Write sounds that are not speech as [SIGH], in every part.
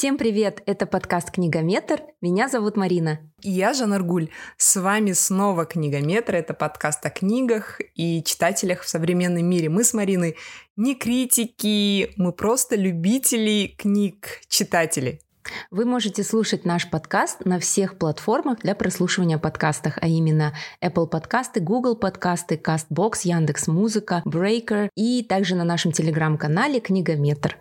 Всем привет! Это подкаст «Книгометр». Меня зовут Марина. Я Жанна Аргуль. С вами снова «Книгометр». Это подкаст о книгах и читателях в современном мире. Мы с Мариной не критики, мы просто любители книг, читатели. Вы можете слушать наш подкаст на всех платформах для прослушивания подкастов, а именно Apple подкасты, Google подкасты, CastBox, Яндекс Музыка, Breaker и также на нашем телеграм-канале Книгометр.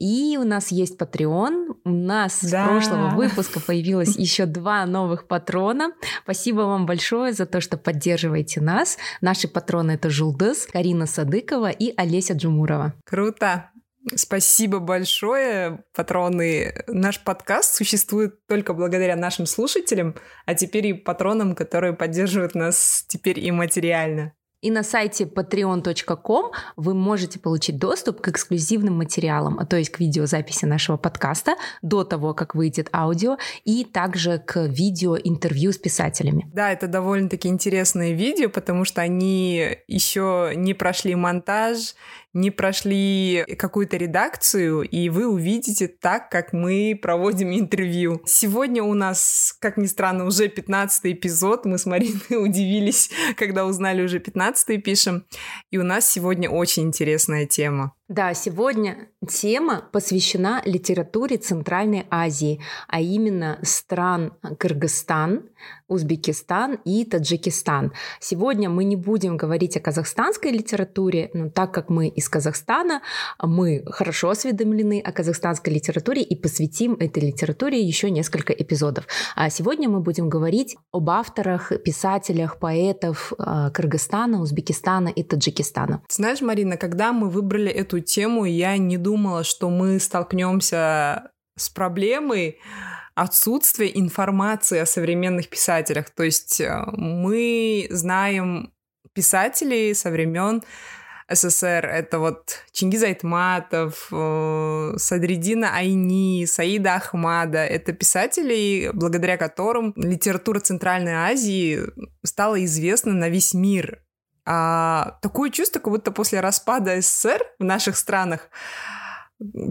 И у нас есть Patreon. У нас да. с прошлого выпуска появилось еще два новых патрона. Спасибо вам большое за то, что поддерживаете нас. Наши патроны это Жулдес, Карина Садыкова и Олеся Джумурова. Круто! Спасибо большое, патроны. Наш подкаст существует только благодаря нашим слушателям, а теперь и патронам, которые поддерживают нас теперь и материально. И на сайте patreon.com вы можете получить доступ к эксклюзивным материалам, то есть к видеозаписи нашего подкаста до того, как выйдет аудио, и также к видео интервью с писателями. Да, это довольно-таки интересные видео, потому что они еще не прошли монтаж, не прошли какую-то редакцию, и вы увидите так, как мы проводим интервью. Сегодня у нас, как ни странно, уже 15 эпизод. Мы с Мариной [LAUGHS] удивились, когда узнали уже 15 пишем. И у нас сегодня очень интересная тема. Да, сегодня тема посвящена литературе Центральной Азии, а именно стран Кыргызстан, Узбекистан и Таджикистан. Сегодня мы не будем говорить о казахстанской литературе, но так как мы из Казахстана, мы хорошо осведомлены о казахстанской литературе и посвятим этой литературе еще несколько эпизодов. А сегодня мы будем говорить об авторах, писателях, поэтов э, Кыргызстана, Узбекистана и Таджикистана. Знаешь, Марина, когда мы выбрали эту тему, я не думала, что мы столкнемся с проблемой отсутствия информации о современных писателях. То есть э, мы знаем писателей со времен СССР. Это вот Чингиз Айтматов, э, Садридина Айни, Саида Ахмада. Это писатели, благодаря которым литература Центральной Азии стала известна на весь мир. А, такое чувство, как будто после распада СССР в наших странах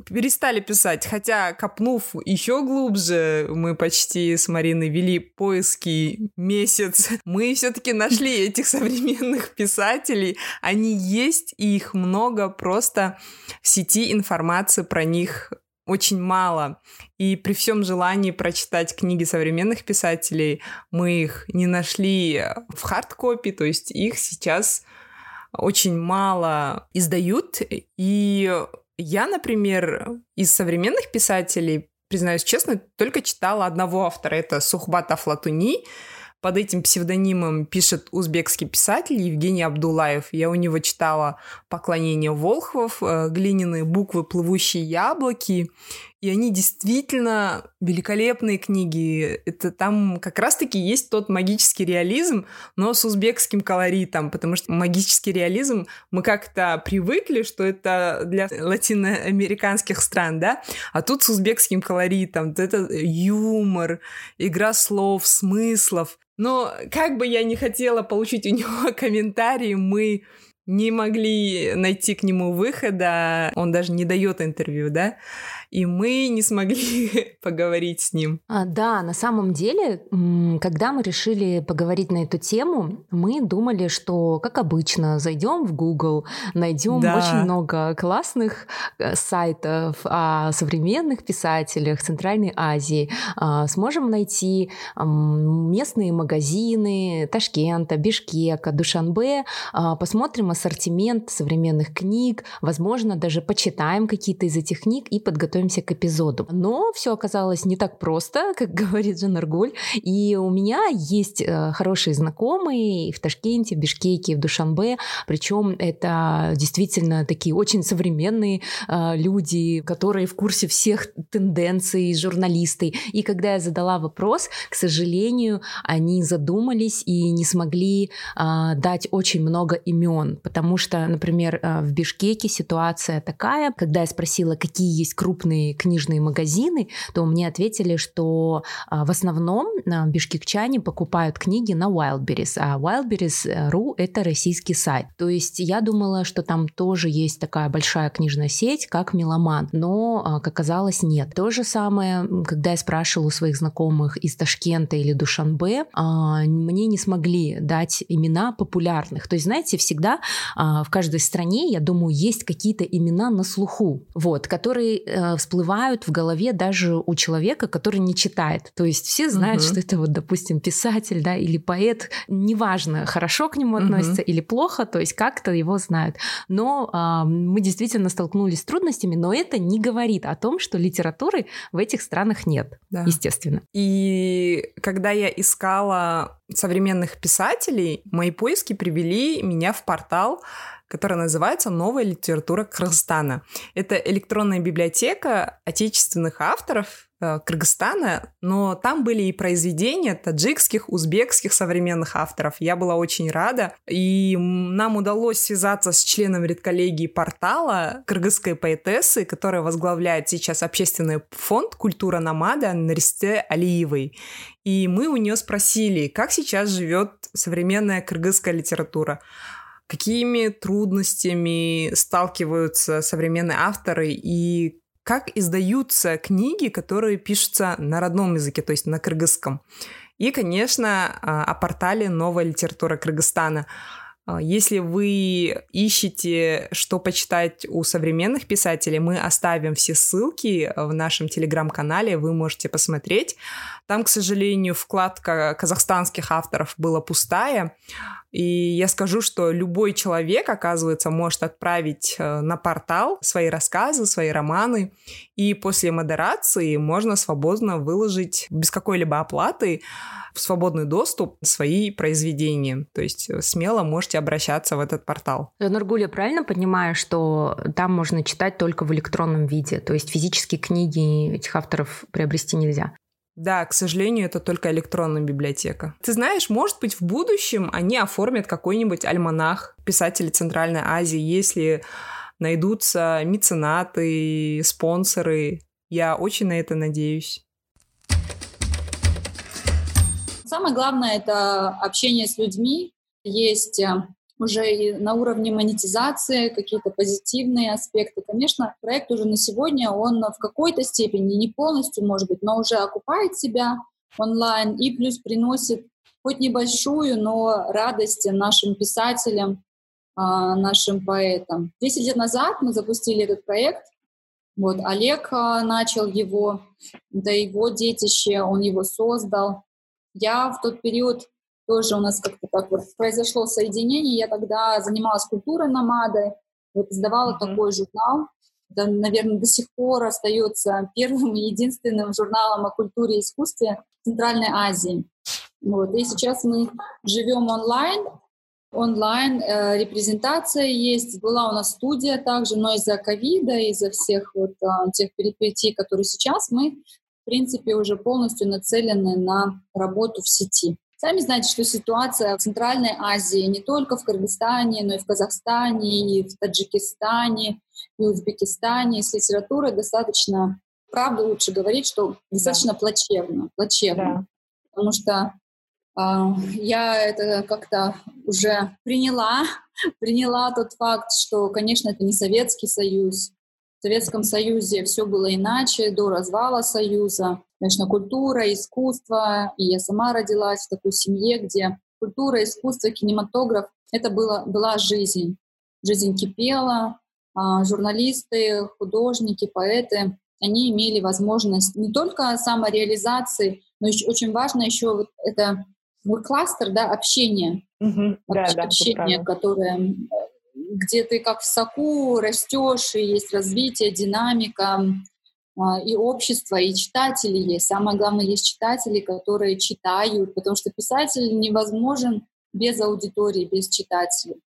перестали писать, хотя копнув еще глубже, мы почти с Мариной вели поиски месяц, [LAUGHS] мы все-таки нашли этих современных писателей, они есть, и их много, просто в сети информации про них очень мало. И при всем желании прочитать книги современных писателей, мы их не нашли в hard copy, то есть их сейчас очень мало издают. И я, например, из современных писателей, признаюсь честно, только читала одного автора, это Сухбат Афлатуни, под этим псевдонимом пишет узбекский писатель Евгений Абдулаев. Я у него читала «Поклонение Волхвов», э, «Глиняные буквы, плывущие яблоки». И они действительно великолепные книги. Это там как раз-таки есть тот магический реализм, но с узбекским колоритом, потому что магический реализм мы как-то привыкли, что это для латиноамериканских стран, да, а тут с узбекским колоритом. Это юмор, игра слов, смыслов. Но как бы я не хотела получить у [LAUGHS] него комментарии, мы не могли найти к нему выхода, он даже не дает интервью, да, и мы не смогли [LAUGHS] поговорить с ним. А, да, на самом деле, когда мы решили поговорить на эту тему, мы думали, что, как обычно, зайдем в Google, найдем да. очень много классных э, сайтов о современных писателях Центральной Азии, а, сможем найти местные магазины Ташкента, Бишкека, Душанбе, а, посмотрим ассортимент современных книг, возможно, даже почитаем какие-то из этих книг и подготовим готовимся к эпизоду. Но все оказалось не так просто, как [LAUGHS] говорит Жан Аргуль. И у меня есть э, хорошие знакомые в Ташкенте, в Бишкеке, в Душанбе. Причем это действительно такие очень современные э, люди, которые в курсе всех тенденций, журналисты. И когда я задала вопрос, к сожалению, они задумались и не смогли э, дать очень много имен, потому что, например, в Бишкеке ситуация такая, когда я спросила, какие есть крупные книжные магазины, то мне ответили, что э, в основном э, бишкекчане покупают книги на Wildberries, а Wildberries.ru — это российский сайт. То есть я думала, что там тоже есть такая большая книжная сеть, как Меломан, но, как оказалось, нет. То же самое, когда я спрашивала у своих знакомых из Ташкента или Душанбе, мне не смогли дать имена популярных. То есть, знаете, всегда а, в каждой стране, я думаю, есть какие-то имена на слуху, вот, которые э, всплывают в голове даже у человека, который не читает. То есть все знают, угу. что это вот, допустим, писатель, да, или поэт, неважно, хорошо к нему относятся угу. или плохо, то есть как-то его знают. Но а, мы действительно столкнулись с трудностями, но это не говорит о том, что литературы в этих странах нет, да. естественно. И когда я искала современных писателей, мои поиски привели меня в портал, который называется «Новая литература Кыргызстана». Это электронная библиотека отечественных авторов э, Кыргызстана, но там были и произведения таджикских, узбекских современных авторов. Я была очень рада, и нам удалось связаться с членом редколлегии портала кыргызской поэтессы, которая возглавляет сейчас общественный фонд «Культура Намада» Наристе Алиевой. И мы у нее спросили, как сейчас живет современная кыргызская литература какими трудностями сталкиваются современные авторы и как издаются книги, которые пишутся на родном языке, то есть на кыргызском. И, конечно, а, о портале «Новая литература Кыргызстана». А, если вы ищете, что почитать у современных писателей, мы оставим все ссылки в нашем телеграм-канале, вы можете посмотреть. Там, к сожалению, вкладка казахстанских авторов была пустая. И я скажу, что любой человек, оказывается, может отправить э, на портал свои рассказы, свои романы, и после модерации можно свободно выложить без какой-либо оплаты в свободный доступ свои произведения. То есть э, смело можете обращаться в этот портал. Нургуля, правильно понимаю, что там можно читать только в электронном виде? То есть физические книги этих авторов приобрести нельзя? Да, к сожалению, это только электронная библиотека. Ты знаешь, может быть, в будущем они оформят какой-нибудь альманах писателей Центральной Азии, если найдутся меценаты, спонсоры. Я очень на это надеюсь. Самое главное — это общение с людьми. Есть э, уже и на уровне монетизации какие-то позитивные аспекты. Конечно, проект уже на сегодня, он в какой-то степени, не полностью, может быть, но уже окупает себя онлайн и плюс приносит хоть небольшую, но радость нашим писателям, а, нашим поэтам. Десять лет назад мы запустили этот проект. Вот Олег а, начал его, да его детище, он его создал. Я в тот период тоже у нас как-то так вот произошло соединение. Я тогда занималась культурой намады, вот издавала mm-hmm. такой журнал. Это, наверное, до сих пор остается первым и единственным журналом о культуре и искусстве Центральной Азии. Вот. И сейчас мы живем онлайн, онлайн э, репрезентация есть. Была у нас студия также, но из-за ковида, из-за всех вот э, тех перипетий, которые сейчас, мы, в принципе, уже полностью нацелены на работу в сети. Сами знаете, что ситуация в Центральной Азии, не только в Кыргызстане, но и в Казахстане, и в Таджикистане, и Узбекистане с литературой достаточно, правда лучше говорить, что достаточно да. плачевно, плачевно. Да. Потому что э, я это как-то уже приняла, [LAUGHS] приняла тот факт, что, конечно, это не Советский Союз, в Советском Союзе все было иначе, до развала Союза. Конечно, культура, искусство. И я сама родилась в такой семье, где культура, искусство, кинематограф — это было, была жизнь. Жизнь кипела, а журналисты, художники, поэты, они имели возможность не только самореализации, но еще очень важно еще вот это вот кластер, да, общение, угу, да, общение, да, которое где ты как в соку растешь, и есть развитие, динамика, и общество, и читатели есть. Самое главное, есть читатели, которые читают, потому что писатель невозможен без аудитории, без читателей.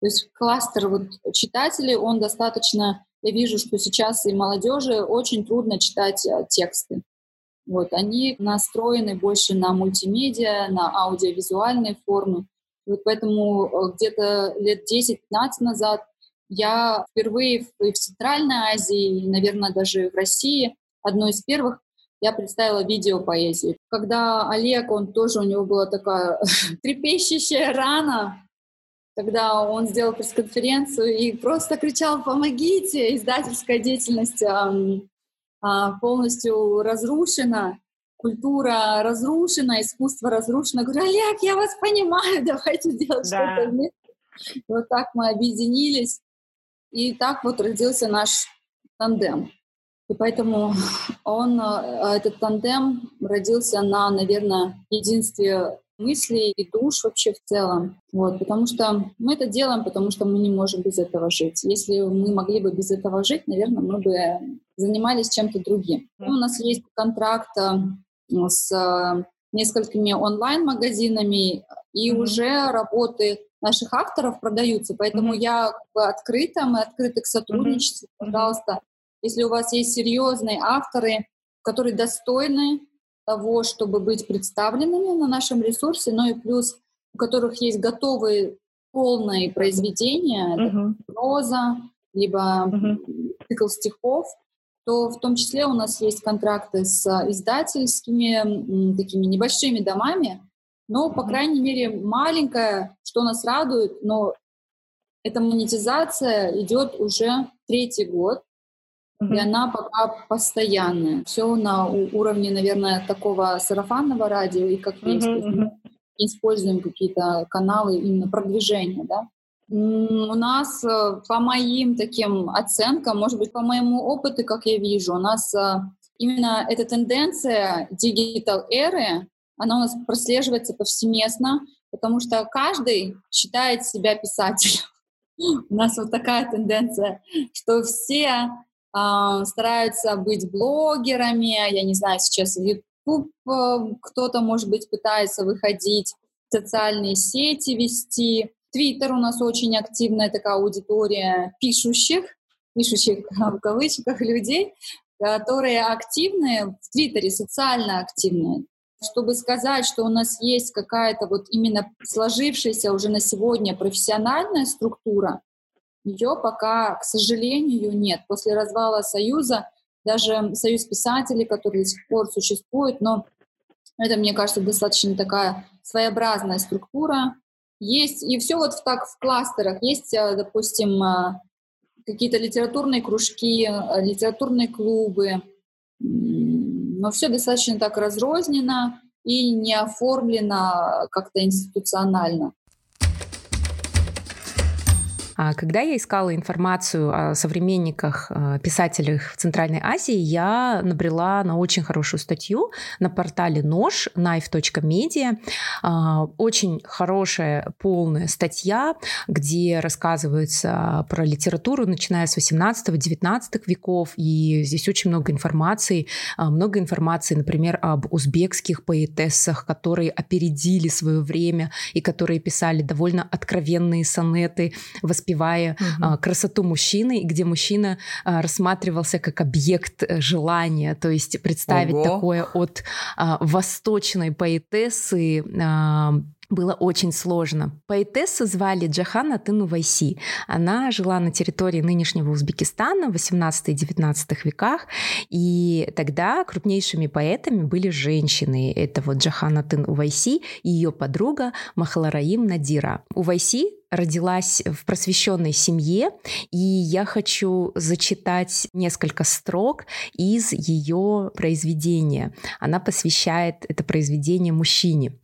То есть кластер вот читателей, он достаточно... Я вижу, что сейчас и молодежи очень трудно читать а, тексты. Вот, они настроены больше на мультимедиа, на аудиовизуальные формы. Вот поэтому э, где-то лет 10-15 назад я впервые в, в Центральной Азии, наверное, даже в России, одной из первых, я представила видеопоэзию. Когда Олег, он тоже, у него была такая [LAUGHS] трепещущая рана, когда он сделал пресс-конференцию и просто кричал «Помогите!» Издательская деятельность а, полностью разрушена, культура разрушена, искусство разрушено. говорю, Олег, я вас понимаю, [LAUGHS] давайте делать да. что-то вместе. Вот так мы объединились, и так вот родился наш тандем. И поэтому он, а, этот тандем родился на, наверное, единстве мыслей и душ вообще в целом. Вот, потому что мы это делаем, потому что мы не можем без этого жить. Если мы могли бы без этого жить, наверное, мы бы занимались чем-то другим. Mm-hmm. у нас есть контракт э, с э, несколькими онлайн-магазинами, и уже работы наших авторов продаются, поэтому mm-hmm. я как бы открыта, мы открыты к сотрудничеству, mm-hmm. пожалуйста. Если у вас есть серьезные авторы, которые достойны того, чтобы быть представленными на нашем ресурсе, но и плюс у которых есть готовые полные произведения, uh-huh. проза, либо uh-huh. цикл стихов, то в том числе у нас есть контракты с издательскими такими небольшими домами, но, по крайней мере, маленькая, что нас радует, но эта монетизация идет уже третий год. И она пока постоянная. Все на уровне, наверное, такого сарафанного радио и как. Mm-hmm. Мы используем какие-то каналы именно продвижения, да. У нас, э, по моим таким оценкам, может быть, по моему опыту, как я вижу, у нас э, именно эта тенденция digital эры, она у нас прослеживается повсеместно, потому что каждый считает себя писателем. [LAUGHS] У нас вот такая тенденция, что все э, стараются быть блогерами, я не знаю, сейчас в YouTube э, кто-то, может быть, пытается выходить, социальные сети вести. Твиттер у нас очень активная такая аудитория пишущих, пишущих [LAUGHS] в кавычках людей, которые активны в Твиттере, социально активные. Чтобы сказать, что у нас есть какая-то вот именно сложившаяся уже на сегодня профессиональная структура, ее пока, к сожалению, нет. После развала Союза, даже Союз писателей, который до сих пор существует, но это, мне кажется, достаточно такая своеобразная структура. Есть, и все вот так в кластерах. Есть, э, допустим, э, какие-то литературные кружки, э, литературные клубы, но все достаточно так разрознено и не оформлено как-то институционально. А когда я искала информацию о современниках, э, писателях в Центральной Азии, я набрела на очень хорошую статью на портале нож knife.media. А, очень хорошая полная статья, где рассказывается про литературу, начиная с 18-19 веков, и здесь очень много информации, а, много информации, например, об узбекских поэтессах, которые опередили свое время и которые писали довольно откровенные сонеты, воспевая угу. красоту мужчины, где мужчина а, рассматривался как объект э, желания, то есть представить Ого. такое от а, восточной поэтессы было очень сложно. Поэтессу звали Джахана Тынувайси. Она жила на территории нынешнего Узбекистана в 18-19 веках, и тогда крупнейшими поэтами были женщины. Это вот Джахана Тынувайси и ее подруга Махалараим Надира. Увайси родилась в просвещенной семье, и я хочу зачитать несколько строк из ее произведения. Она посвящает это произведение мужчине.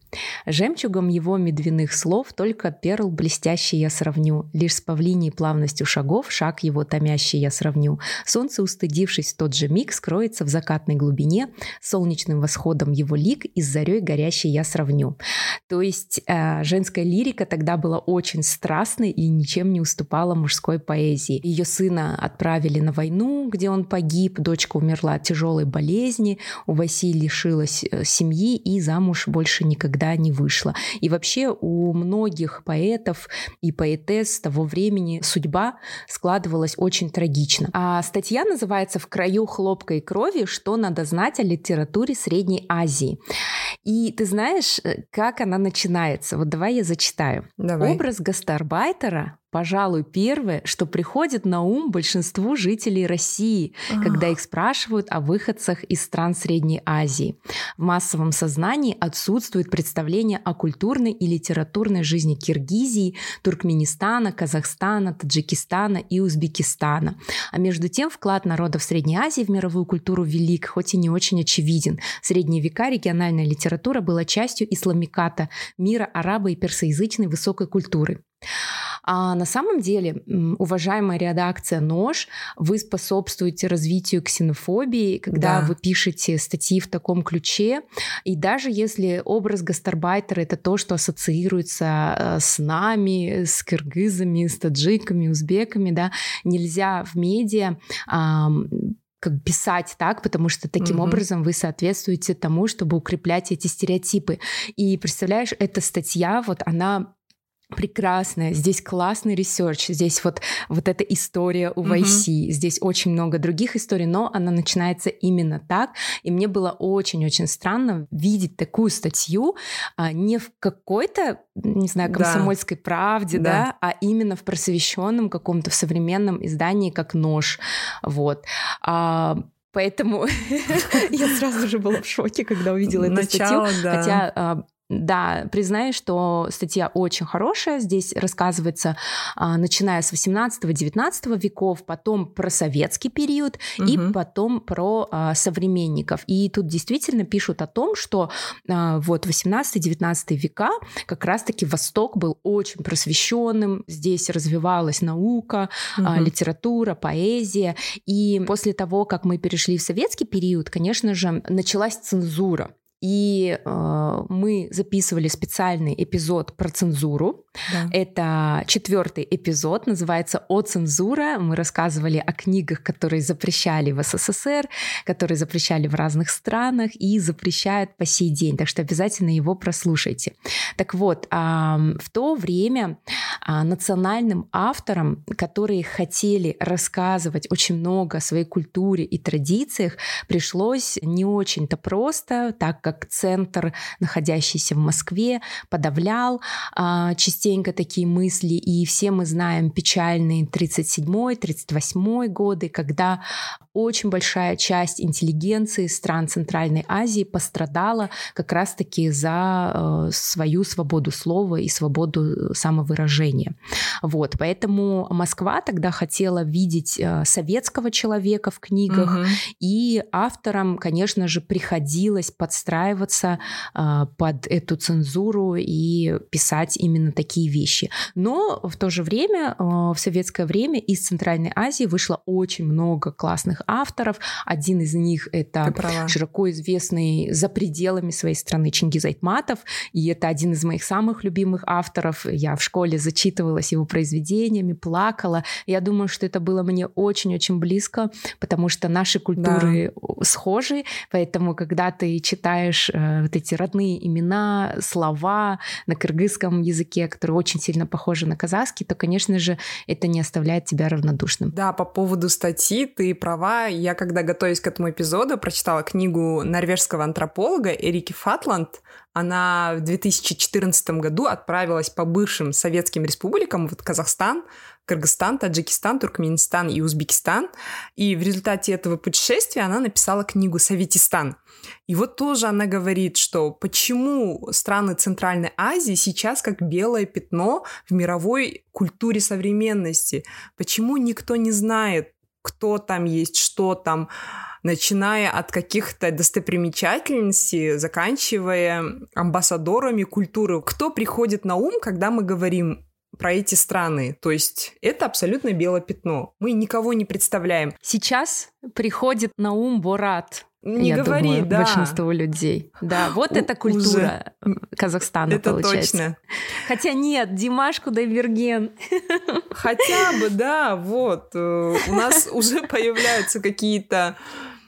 Жемчугом его медвяных слов только перл блестящий я сравню, лишь с павлиней плавностью шагов шаг его томящий я сравню. Солнце, устыдившись в тот же миг, скроется в закатной глубине, солнечным восходом его лик и с зарей горящей я сравню. То есть э, женская лирика тогда была очень страстной и ничем не уступала мужской поэзии. Ее сына отправили на войну, где он погиб, дочка умерла от тяжелой болезни, у Василия лишилась э, семьи и замуж больше никогда никогда не вышло. И вообще у многих поэтов и поэтесс того времени судьба складывалась очень трагично. А статья называется «В краю хлопка и крови. Что надо знать о литературе Средней Азии». И ты знаешь, э, как она начинается? Вот давай я зачитаю. Давай. Образ гастарбайтера пожалуй, первое, что приходит на ум большинству жителей России, Ах. когда их спрашивают о выходцах из стран Средней Азии. В массовом сознании отсутствует представление о культурной и литературной жизни Киргизии, Туркменистана, Казахстана, Таджикистана и Узбекистана. А между тем вклад народов Средней Азии в мировую культуру велик, хоть и не очень очевиден. В средние века региональная литература была частью исламиката, мира арабо- и персоязычной высокой культуры. А на самом деле, уважаемая редакция «Нож», вы способствуете развитию ксенофобии, когда да. вы пишете статьи в таком ключе. И даже если образ гастарбайтера — это то, что ассоциируется э, с нами, с киргизами, с таджиками, узбеками, да, нельзя в медиа как писать так, потому что таким mm-hmm. образом вы соответствуете тому, чтобы укреплять эти стереотипы. И представляешь, эта статья, вот она прекрасная, здесь классный research, здесь вот, вот эта история у Вайси, mm-hmm. здесь очень много других историй, но она начинается именно так, и мне было очень-очень странно видеть такую статью а, не в какой-то, не знаю, комсомольской да. правде, да. да, а именно в просвещенном каком-то, в современном издании, как «Нож», вот. А, Поэтому [LAUGHS] я сразу же была в шоке, когда увидела эту статью. Хотя а, да, признаю, что статья очень хорошая. Здесь рассказывается, а, начиная с 18-19 веков, потом про советский период угу. и потом про а, современников. И тут действительно пишут о том, что а, вот 18-19 века как раз-таки Восток был очень просвещенным. Здесь развивалась наука, угу. литература, поэзия. И после того, как мы перешли в советский период, конечно же, началась цензура. И э, мы записывали специальный эпизод про цензуру. Да. Это четвертый эпизод, называется «О цензура». Мы рассказывали о книгах, которые запрещали в СССР, которые запрещали в разных странах и запрещают по сей день. Так что обязательно его прослушайте. Так вот, э, в то время э, национальным авторам, которые хотели рассказывать очень много о своей культуре и традициях, пришлось не очень-то просто, так как центр, находящийся в Москве, подавлял а, частенько такие мысли. И все мы знаем печальные 37-38 годы, когда очень большая часть интеллигенции стран Центральной Азии пострадала как раз-таки за э, свою свободу слова и свободу самовыражения. Вот, поэтому Москва тогда хотела видеть э, советского человека в книгах, угу. и авторам, конечно же, приходилось подстраиваться э, под эту цензуру и писать именно такие вещи. Но в то же время, в советское время из Центральной Азии вышло очень много классных авторов. Один из них это широко известный за пределами своей страны Чингиз Айтматов, и это один из моих самых любимых авторов. Я в школе зачитывалась его произведениями, плакала. Я думаю, что это было мне очень-очень близко, потому что наши культуры да. схожи, поэтому когда ты читаешь э, вот эти родные имена, слова на кыргызском языке, которые очень сильно похожи на казахский, то, конечно же, это не оставляет тебя равнодушным. Да, по поводу статьи ты права, я когда готовясь к этому эпизоду, прочитала книгу норвежского антрополога Эрики Фатланд. Она в 2014 году отправилась по бывшим советским республикам, вот Казахстан, Кыргызстан, Таджикистан, Туркменистан и Узбекистан. И в результате этого путешествия она написала книгу «Советистан». И вот тоже она говорит, что почему страны Центральной Азии сейчас как белое пятно в мировой культуре современности. Почему никто не знает кто там есть, что там, начиная от каких-то достопримечательностей, заканчивая амбассадорами культуры. Кто приходит на ум, когда мы говорим про эти страны. То есть это абсолютно белое пятно. Мы никого не представляем. Сейчас приходит на ум Борат. Не я говори, думаю, да. большинство людей. Да, вот У- это культура уже. Казахстана это получается. точно. Хотя нет, Димаш Кудайберген. Хотя [LAUGHS] бы, да, вот. Э, у нас уже появляются какие-то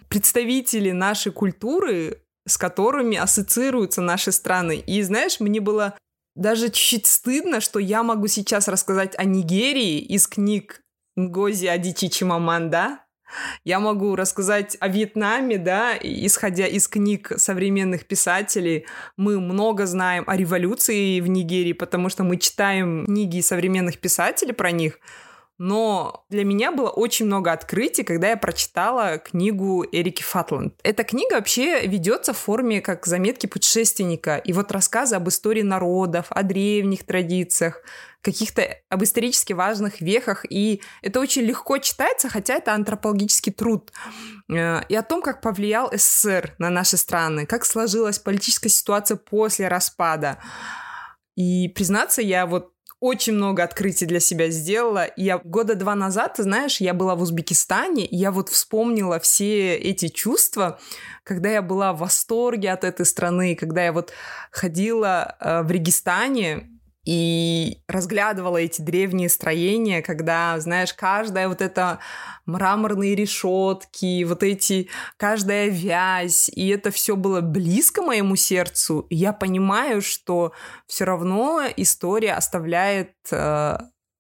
представители нашей культуры, с которыми ассоциируются наши страны. И знаешь, мне было даже чуть-чуть стыдно, что я могу сейчас рассказать о Нигерии из книг Нгози Адичи Чимаманда, я могу рассказать о Вьетнаме, да, исходя из книг современных писателей. Мы много знаем о революции в Нигерии, потому что мы читаем книги современных писателей про них. Но для меня было очень много открытий, когда я прочитала книгу Эрики Фатланд. Эта книга вообще ведется в форме как заметки путешественника и вот рассказы об истории народов, о древних традициях, каких-то об исторически важных вехах, и это очень легко читается, хотя это антропологический труд, э, и о том, как повлиял СССР на наши страны, как сложилась политическая ситуация после распада. И признаться, я вот очень много открытий для себя сделала. Я года два назад, ты знаешь, я была в Узбекистане, и я вот вспомнила все эти чувства, когда я была в восторге от этой страны, когда я вот ходила э, в Регистане, и разглядывала эти древние строения, когда, знаешь, каждая вот эта мраморные решетки, вот эти, каждая вязь, и это все было близко моему сердцу, я понимаю, что все равно история оставляет э,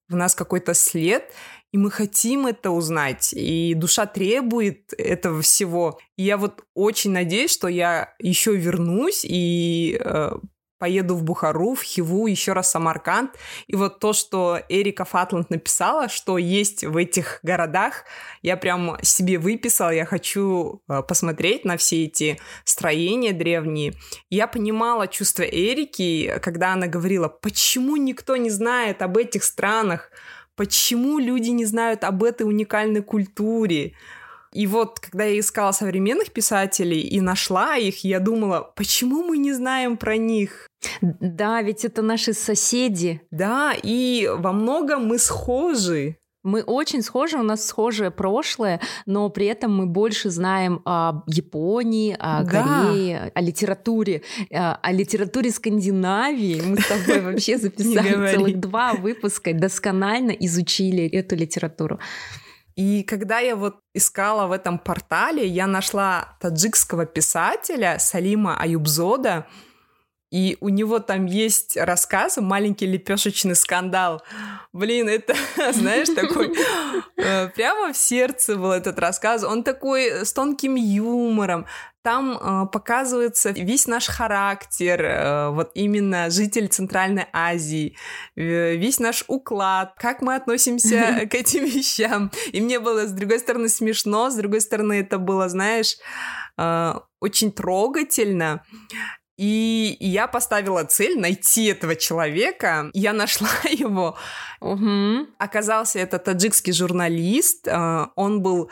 в нас какой-то след, и мы хотим это узнать, и душа требует этого всего. И я вот очень надеюсь, что я еще вернусь и э, поеду в Бухару, в Хиву, еще раз Самарканд. И вот то, что Эрика Фатланд написала, что есть в этих городах, я прям себе выписала, я хочу э, посмотреть на все эти строения древние. Я понимала чувство Эрики, когда она говорила, почему никто не знает об этих странах, почему люди не знают об этой уникальной культуре, и вот, когда я искала современных писателей и нашла их, я думала, почему мы не знаем про них? Да, ведь это наши соседи. Да, и во многом мы схожи. Мы очень схожи, у нас схожее прошлое, но при этом мы больше знаем о Японии, о да. Корее, о литературе, э, о литературе Скандинавии. Мы с тобой [LAUGHS] вообще записали целых два выпуска, досконально изучили эту литературу. И когда я вот искала в этом портале, я нашла таджикского писателя Салима Аюбзода, и у него там есть рассказ «Маленький лепешечный скандал». Блин, это, [LAUGHS] знаешь, такой... Э, прямо в сердце был этот рассказ. Он такой с тонким юмором. Там э, показывается весь наш характер, э, вот именно житель Центральной Азии, э, весь наш уклад, как мы относимся [LAUGHS] к этим вещам. И мне было, с другой стороны, смешно, с другой стороны, это было, знаешь, э, очень трогательно. И я поставила цель найти этого человека. Я нашла [LAUGHS] его. Угу. Оказался это таджикский журналист. Э, он был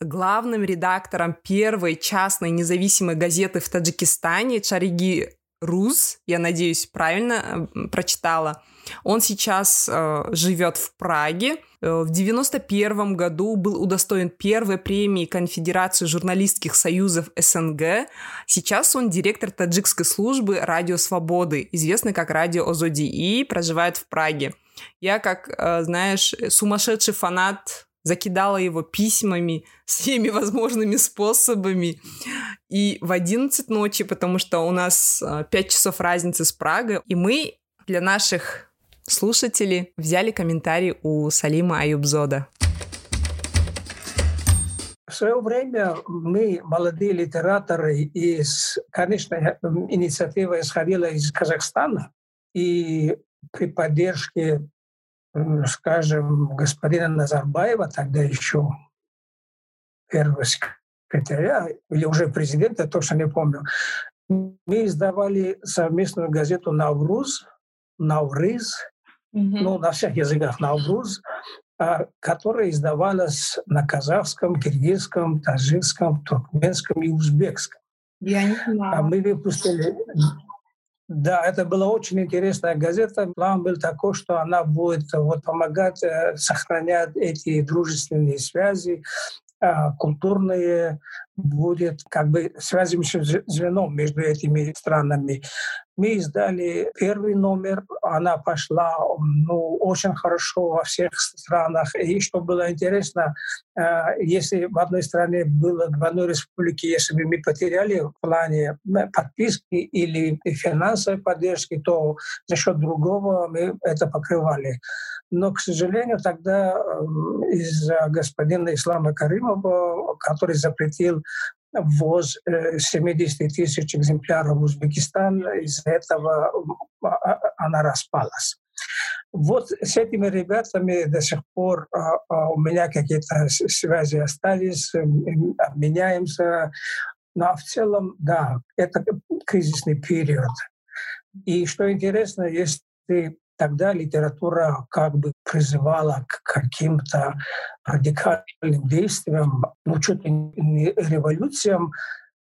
главным редактором первой частной независимой газеты в Таджикистане Чариги Руз. Я надеюсь, правильно э, прочитала. Он сейчас э, живет в Праге. Э, в 91 году был удостоен первой премии Конфедерации журналистских союзов СНГ. Сейчас он директор таджикской службы «Радио Свободы», известный как «Радио Озоди», и проживает в Праге. Я, как, э, знаешь, сумасшедший фанат закидала его письмами, [LAUGHS] всеми возможными способами. И в 11 ночи, потому что у нас 5 э, часов разницы с Прагой, и мы для наших слушатели взяли комментарий у Салима Аюбзода. В свое время мы, молодые литераторы, из, конечно, инициатива исходила из Казахстана, и при поддержке, скажем, господина Назарбаева, тогда еще первого секретаря, или уже президента, точно не помню, мы издавали совместную газету «Навруз», «Наврыз», mm-hmm. ну, на всех языках Навруз, а, которая издавалась на казахском, киргизском, таджикском, туркменском и узбекском. Я не знала. А мы выпустили... Да, это была очень интересная газета. План был такой, что она будет вот, помогать э, сохранять эти дружественные связи, а, культурные, будет как бы связующим звеном между этими странами. Мы издали первый номер, она пошла ну, очень хорошо во всех странах. И что было интересно, э, если в одной стране было в одной республике, если бы мы потеряли в плане э, подписки или финансовой поддержки, то за счет другого мы это покрывали. Но, к сожалению, тогда э, из-за господина Ислама Каримова, который запретил ввоз 70 э, тысяч экземпляров в Узбекистан, из-за этого а, а, она распалась. Вот с этими ребятами до сих пор а, у меня какие-то связи остались, обменяемся. Но в целом, да, это кризисный период. И что интересно, если Тогда литература как бы призывала к каким-то радикальным действиям, ну, чуть ли не революциям.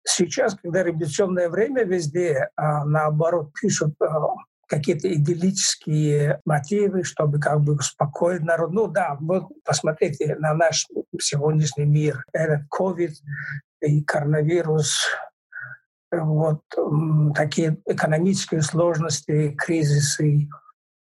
Сейчас, когда революционное время везде, а наоборот, пишут а, какие-то идиллические мотивы, чтобы как бы успокоить народ. Ну да, вот посмотрите на наш сегодняшний мир. Этот ковид и коронавирус, вот такие экономические сложности, кризисы,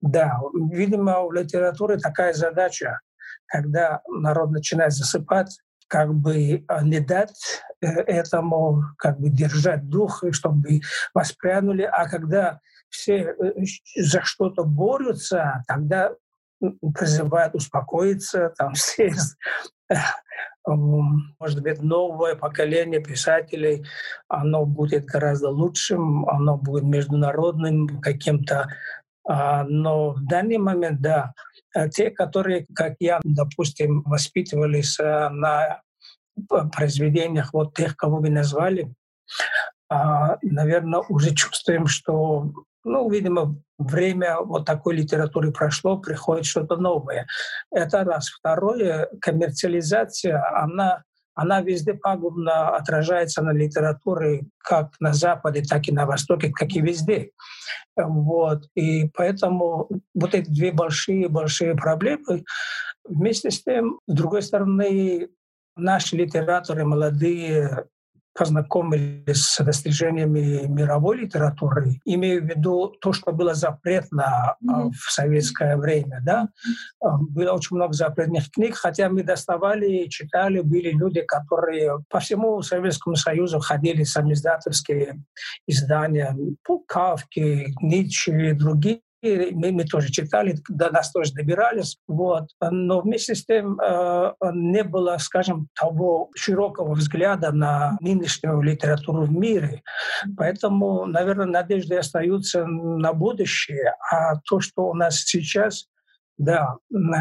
да, видимо, у литературы такая задача, когда народ начинает засыпать, как бы а, не дать э, этому, как бы держать дух, чтобы воспрянули, а когда все э, за что-то борются, тогда призывают успокоиться, там [LAUGHS] все может быть, новое поколение писателей, оно будет гораздо лучшим, оно будет международным, каким-то но в данный момент, да, э, те, которые, как я, допустим, воспитывались э, на произведениях вот тех, кого вы назвали, а, наверное, уже чувствуем, что, ну, видимо, время вот такой литературы прошло, приходит что-то новое. Это раз. Второе, коммерциализация, она она везде пагубно отражается на литературе, как на Западе, так и на Востоке, как и везде. Вот. И поэтому вот эти две большие-большие проблемы, вместе с тем, с другой стороны, наши литераторы молодые познакомились с достижениями мировой литературы, имею в виду то, что было запретно mm-hmm. в советское время. Да? А, было очень много запретных книг, хотя мы доставали, читали, были люди, которые по всему Советскому Союзу ходили самиздательские издания, Кавки, Ницше и другие мы, мы тоже читали, до нас тоже добирались. Вот. Но вместе с тем э, не было, скажем, того широкого взгляда на нынешнюю литературу в мире. Поэтому, наверное, надежды остаются на будущее. А то, что у нас сейчас, да,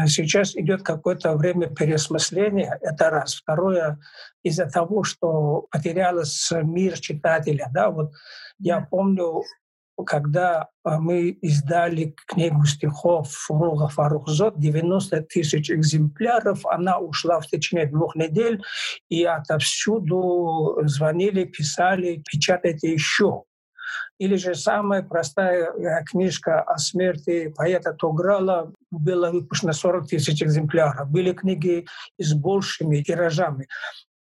сейчас идет какое-то время переосмысления, это раз. Второе, из-за того, что потерялся мир читателя, да, вот я помню, когда а, мы издали книгу стихов Фуруга Фарухзот, 90 тысяч экземпляров, она ушла в течение двух недель, и отовсюду звонили, писали, печатайте еще. Или же самая простая э, книжка о смерти поэта Тограла была выпущена 40 тысяч экземпляров. Были книги с большими тиражами.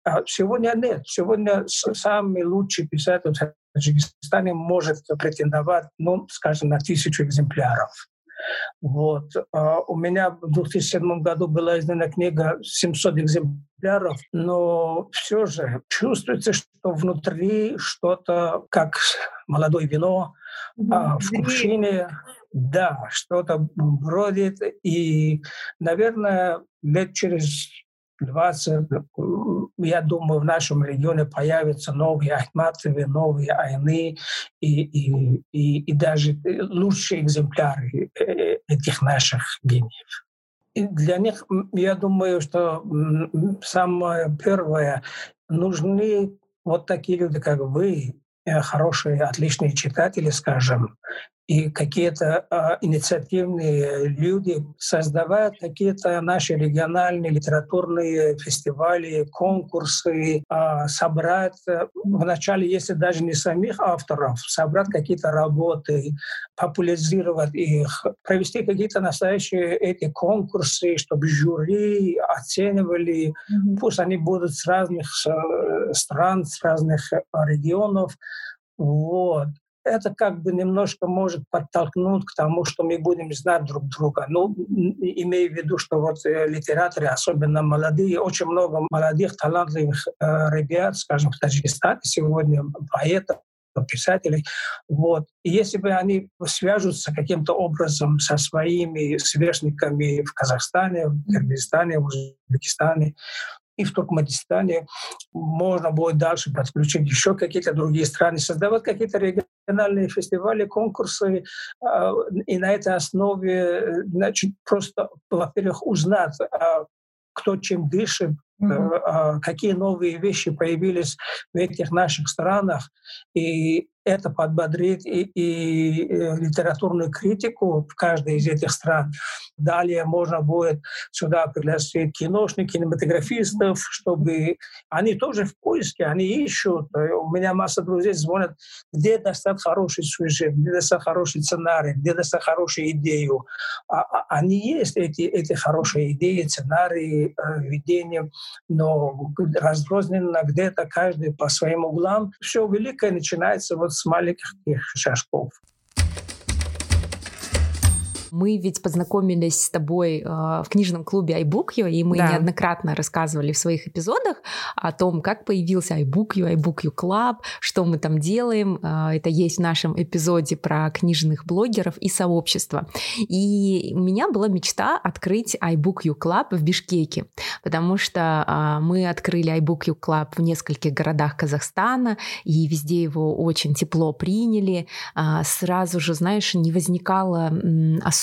А сегодня нет. Сегодня самый лучший писатель в Таджикистане может претендовать, ну, скажем, на тысячу экземпляров. Вот. А у меня в 2007 году была издана книга 700 экземпляров, но все же чувствуется, что внутри что-то, как молодое вино, а в кувшине, да, что-то бродит. И, наверное, лет через 20, я думаю, в нашем регионе появятся новые Ахматовы, новые Айны и, и, и, и даже лучшие экземпляры э, этих наших гениев. И для них, я думаю, что самое первое, нужны вот такие люди, как вы, э, хорошие, отличные читатели, скажем, и какие-то а, инициативные люди создавают какие-то наши региональные литературные фестивали, конкурсы, а, собрать э, вначале, если даже не самих авторов, собрать какие-то работы, популяризировать их, провести какие-то настоящие эти конкурсы, чтобы жюри оценивали, mm-hmm. пусть они будут с разных э, стран, с разных регионов, вот это как бы немножко может подтолкнуть к тому, что мы будем знать друг друга. Ну, имея в виду, что вот э, литераторы, особенно молодые, очень много молодых, талантливых э, ребят, скажем, в Таджикистане сегодня, поэтов, писателей. Вот. И если бы они свяжутся каким-то образом со своими сверстниками в Казахстане, в Киргизстане, в Узбекистане, и в Туркменистане можно будет дальше подключить еще какие-то другие страны, создавать какие-то региональные фестивали, конкурсы, а, и на этой основе значит, просто, во-первых, узнать, а, кто чем дышит, mm-hmm. какие новые вещи появились в этих наших странах, и это подбодрит и, и э, литературную критику в каждой из этих стран. Далее можно будет сюда пригласить киношников, кинематографистов, чтобы они тоже в поиске, они ищут. У меня масса друзей звонят, где достать хороший сюжет, где достать хороший сценарий, где достать хорошую идею. А, а, они есть, эти, эти хорошие идеи, сценарии, э, видения, но разрозненно где-то каждый по своим углам. Все великое начинается вот с маленьких шажков. Мы ведь познакомились с тобой э, в книжном клубе iBookU, и мы да. неоднократно рассказывали в своих эпизодах о том, как появился iBookU, iBookU Club, что мы там делаем. Э, это есть в нашем эпизоде про книжных блогеров и сообщества. И у меня была мечта открыть iBookU Club в Бишкеке, потому что э, мы открыли iBookU Club в нескольких городах Казахстана, и везде его очень тепло приняли. Сразу же, знаешь, не возникало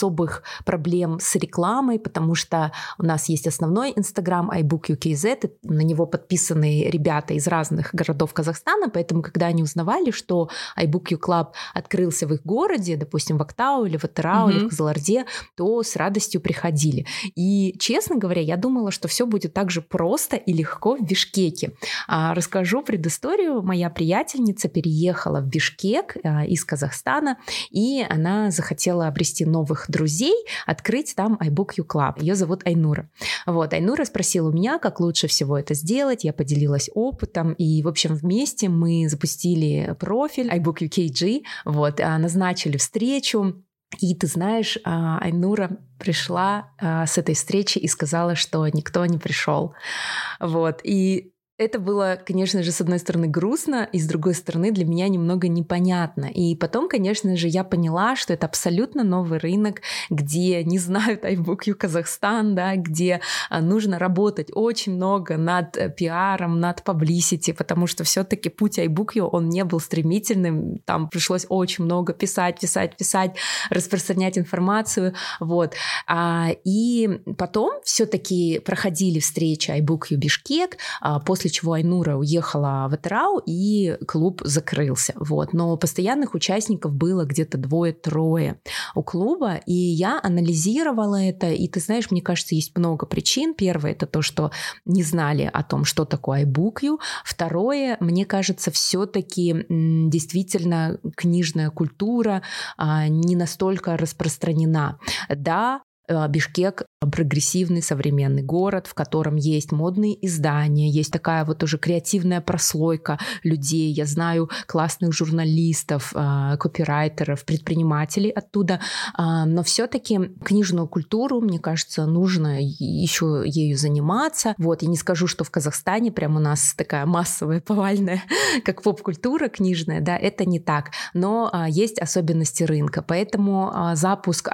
особых проблем с рекламой, потому что у нас есть основной Инстаграм iBook UKZ, на него подписаны ребята из разных городов Казахстана, поэтому когда они узнавали, что iBook U Club открылся в их городе, допустим, в Актау или в Атырау mm-hmm. или в Казаларде, то с радостью приходили. И, честно говоря, я думала, что все будет так же просто и легко в Бишкеке. А, расскажу предысторию. Моя приятельница переехала в Бишкек а, из Казахстана, и она захотела обрести новых новых друзей открыть там iBook You Club. Ее зовут Айнура. Вот, Айнура спросила у меня, как лучше всего это сделать. Я поделилась опытом. И, в общем, вместе мы запустили профиль iBook UKG, вот, а, назначили встречу. И ты знаешь, а, Айнура пришла а, с этой встречи и сказала, что никто не пришел. Вот. И это было, конечно же, с одной стороны грустно, и с другой стороны для меня немного непонятно. И потом, конечно же, я поняла, что это абсолютно новый рынок, где не знают iBookU [LAUGHS] Казахстан, да, где а, нужно работать очень много над э, пиаром, над publicity, потому что все-таки путь iBookU, он не был стремительным, там пришлось очень много писать, писать, писать, распространять информацию, вот. А, и потом все-таки проходили встречи iBookU Бишкек, а, после чего Айнура уехала в Атырау, и клуб закрылся. Вот. Но постоянных участников было где-то двое-трое у клуба, и я анализировала это, и ты знаешь, мне кажется, есть много причин. Первое — это то, что не знали о том, что такое iBookU. Второе, мне кажется, все таки действительно книжная культура а, не настолько распространена. Да, Бишкек прогрессивный современный город, в котором есть модные издания, есть такая вот уже креативная прослойка людей. Я знаю классных журналистов, э, копирайтеров, предпринимателей оттуда. А, но все-таки книжную культуру, мне кажется, нужно еще ею заниматься. Вот, я не скажу, что в Казахстане прям у нас такая массовая, повальная, [LAUGHS] как поп-культура книжная, да, это не так. Но есть особенности рынка. Поэтому запуск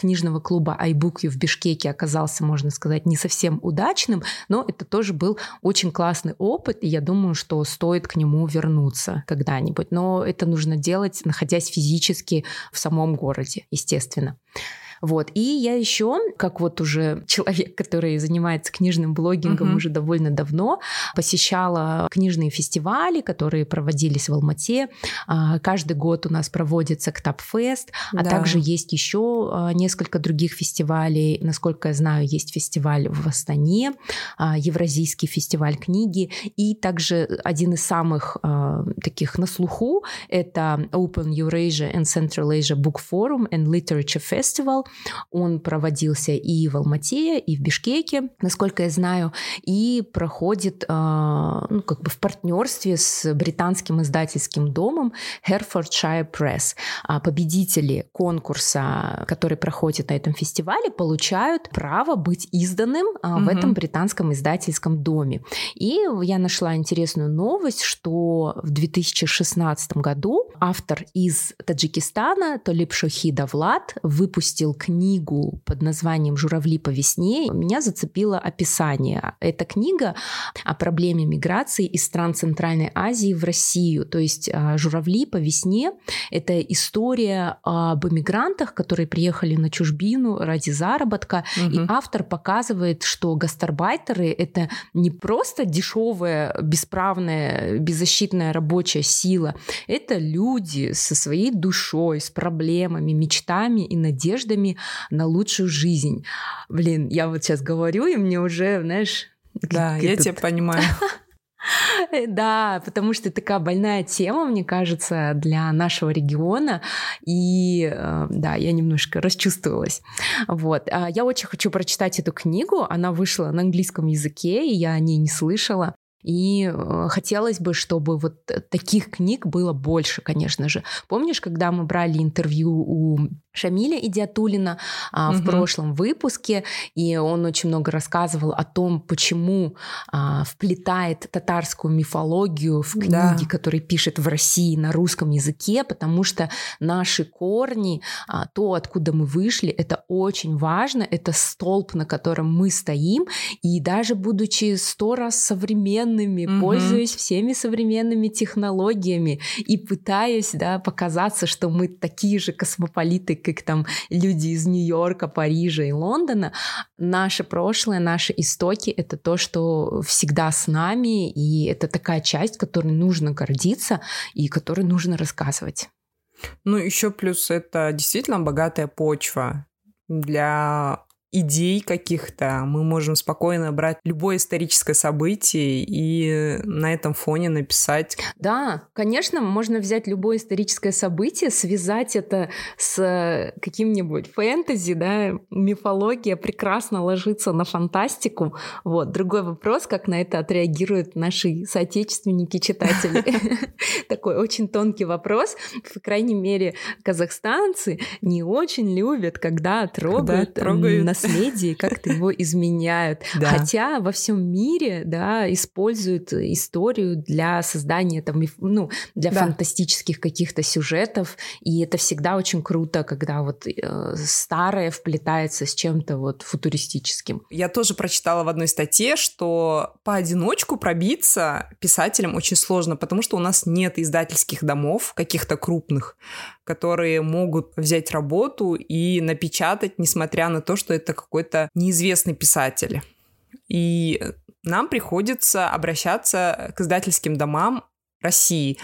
книжного клуба iBookU в Бишкеке оказался, можно сказать, не совсем удачным, но это тоже был очень классный опыт, и я думаю, что стоит к нему вернуться когда-нибудь. Но это нужно делать, находясь физически в самом городе, естественно. Вот. И я еще, как вот уже человек, который занимается книжным блогингом uh-huh. уже довольно давно, посещала книжные фестивали, которые проводились в Алмате. А, каждый год у нас проводится Ктапфест, а да. также есть еще а, несколько других фестивалей. Насколько я знаю, есть фестиваль в Астане, а, Евразийский фестиваль книги, и также один из самых таких на слуху это Open Eurasia and Central Asia Book Forum and Literature Festival. Он проводился и в Алмате, и в Бишкеке, насколько я знаю, и проходит ну, как бы в партнерстве с британским издательским домом Herefordshire Press. А победители конкурса, который проходит на этом фестивале, получают право быть изданным угу. в этом британском издательском доме. И я нашла интересную новость, что в 2016 году автор из Таджикистана Толип Шохида Влад выпустил книгу под названием «Журавли по весне». Меня зацепило описание. Эта книга о проблеме миграции из стран Центральной Азии в Россию. То есть а, «Журавли по весне» — это история об иммигрантах, которые приехали на чужбину ради заработка. Угу. И автор показывает, что гастарбайтеры — это не просто дешевая, бесправная, беззащитная рабочая сила. Это люди со своей душой, с проблемами, мечтами и надеждами на лучшую жизнь. Блин, я вот сейчас говорю, и мне уже, знаешь... Да, я тебя понимаю. [LAUGHS] Да, потому что такая больная тема, мне кажется, для нашего региона. И э, да, я немножко расчувствовалась. Вот. А я очень хочу прочитать эту книгу. Она вышла на английском языке, и я о ней не слышала. И э, хотелось бы, чтобы вот таких книг было больше, конечно же. Помнишь, когда мы брали интервью у Шамиля Идиатулина а, угу. в прошлом выпуске, и он очень много рассказывал о том, почему а, вплетает татарскую мифологию в книги, да. которые пишет в России на русском языке, потому что наши корни, а, то, откуда мы вышли, это очень важно, это столб, на котором мы стоим, и даже будучи сто раз современными, угу. пользуясь всеми современными технологиями и пытаясь да, показаться, что мы такие же космополиты, как там люди из Нью-Йорка, Парижа и Лондона, наше прошлое, наши истоки — это то, что всегда с нами, и это такая часть, которой нужно гордиться и которой нужно рассказывать. Ну, еще плюс это действительно богатая почва для идей каких-то, мы можем спокойно брать любое историческое событие и на этом фоне написать. Да, конечно, можно взять любое историческое событие, связать это с каким-нибудь фэнтези, да, мифология прекрасно ложится на фантастику. Вот. Другой вопрос, как на это отреагируют наши соотечественники-читатели. [LAUGHS] Такой очень тонкий вопрос. По крайней мере, казахстанцы не очень любят, когда трогают, трогают наследие, как-то его изменяют. Да. Хотя во всем мире, да, используют историю для создания там, ну, для да. фантастических каких-то сюжетов, и это всегда очень круто, когда вот э, старое вплетается с чем-то вот футуристическим. Я тоже прочитала в одной статье, что поодиночку пробиться писателям очень сложно, потому что у нас нет издательских домов каких-то крупных, которые могут взять работу и напечатать, несмотря на то, что это какой-то неизвестный писатель. И нам приходится обращаться к издательским домам России.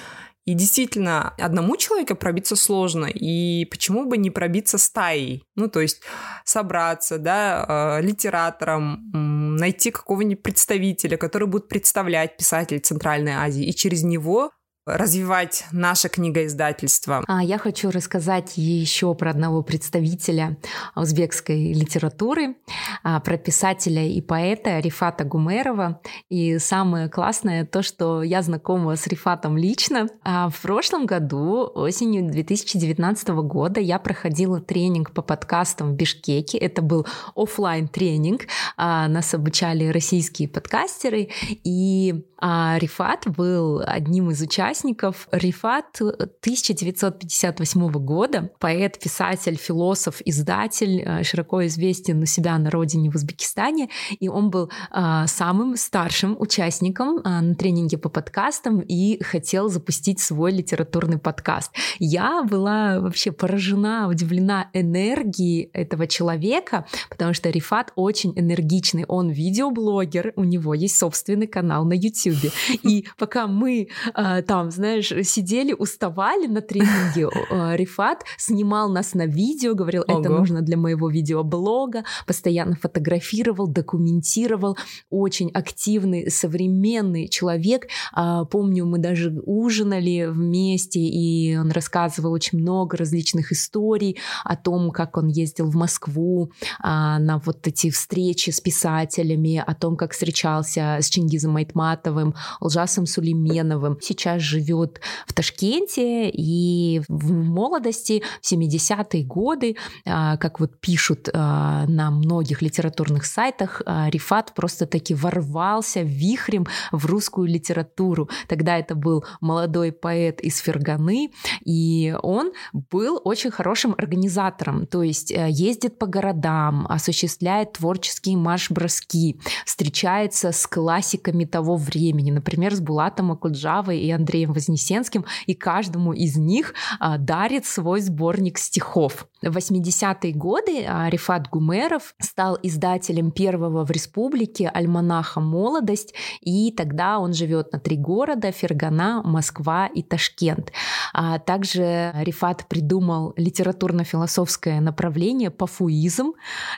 И действительно, одному человеку пробиться сложно, и почему бы не пробиться стаей? Ну, то есть собраться, да, э, литератором, найти какого-нибудь представителя, который будет представлять писателей Центральной Азии, и через него развивать наше книгоиздательство. А я хочу рассказать еще про одного представителя узбекской литературы, а, про писателя и поэта Рифата Гумерова. И самое классное то, что я знакома с Рифатом лично. А в прошлом году, осенью 2019 года, я проходила тренинг по подкастам в Бишкеке. Это был офлайн тренинг. А, нас обучали российские подкастеры. И Рифат был одним из участников участников. Рифат 1958 года, поэт, писатель, философ, издатель, э, широко известен у себя на родине в Узбекистане, и он был а, самым старшим участником а, на тренинге по подкастам и хотел запустить свой литературный подкаст. Я была вообще поражена, удивлена энергией этого человека, потому что Рифат очень энергичный, он видеоблогер, у него есть собственный канал на YouTube. И пока мы э, там, знаешь, сидели, уставали на тренинге, [LAUGHS] э, Рифат снимал нас на видео, говорил, это нужно для моего видеоблога, постоянно фотографировал, документировал, очень активный, современный человек. Э, помню, мы даже ужинали вместе, и он рассказывал очень много различных историй о том, как он ездил в Москву э, на вот эти встречи с писателями, о том, как встречался с Чингизом Айтматовым, Лжасом Сулейменовым. Сейчас живет в Ташкенте и в молодости, в 70-е годы, а, как вот пишут а, на многих литературных сайтах, а, Рифат просто-таки ворвался вихрем в русскую литературу. Тогда это был молодой поэт из Ферганы, и он был очень хорошим организатором, то есть э, ездит по городам, осуществляет творческие марш-броски, встречается с классиками того времени, например, с Булатом Акуджавой и Андреем Вознесенским, и каждому из них а, дарит свой сборник стихов. В 80-е годы а, Рифат Гумеров стал издателем первого в республике альманаха «Молодость», и тогда он живет на три города – Фергана, Москва и Ташкент. А также Рифат придумал литературно-философское направление «Пафуизм»,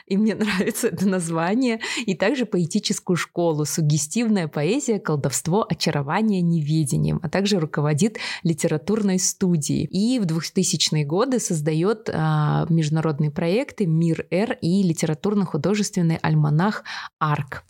и мне [LAUGHS] нравится это название, и также поэтическую школу «Сугестивная поэзия, колдовство, очарование, неведением», а также руководит литературной студией. И в 2000-е годы создает а, международные проекты «Мир Р» и литературно-художественный альманах «Арк».